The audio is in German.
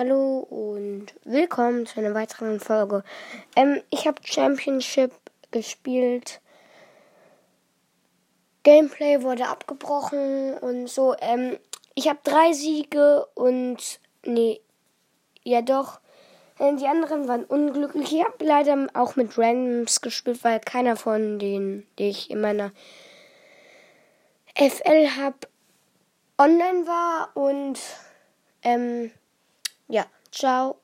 Hallo und willkommen zu einer weiteren Folge. Ähm, ich habe Championship gespielt. Gameplay wurde abgebrochen und so. Ähm, ich habe drei Siege und nee, ja doch. Ähm, die anderen waren unglücklich. Ich habe leider auch mit Randoms gespielt, weil keiner von denen, die ich in meiner FL habe, online war und ähm, ja, ciao.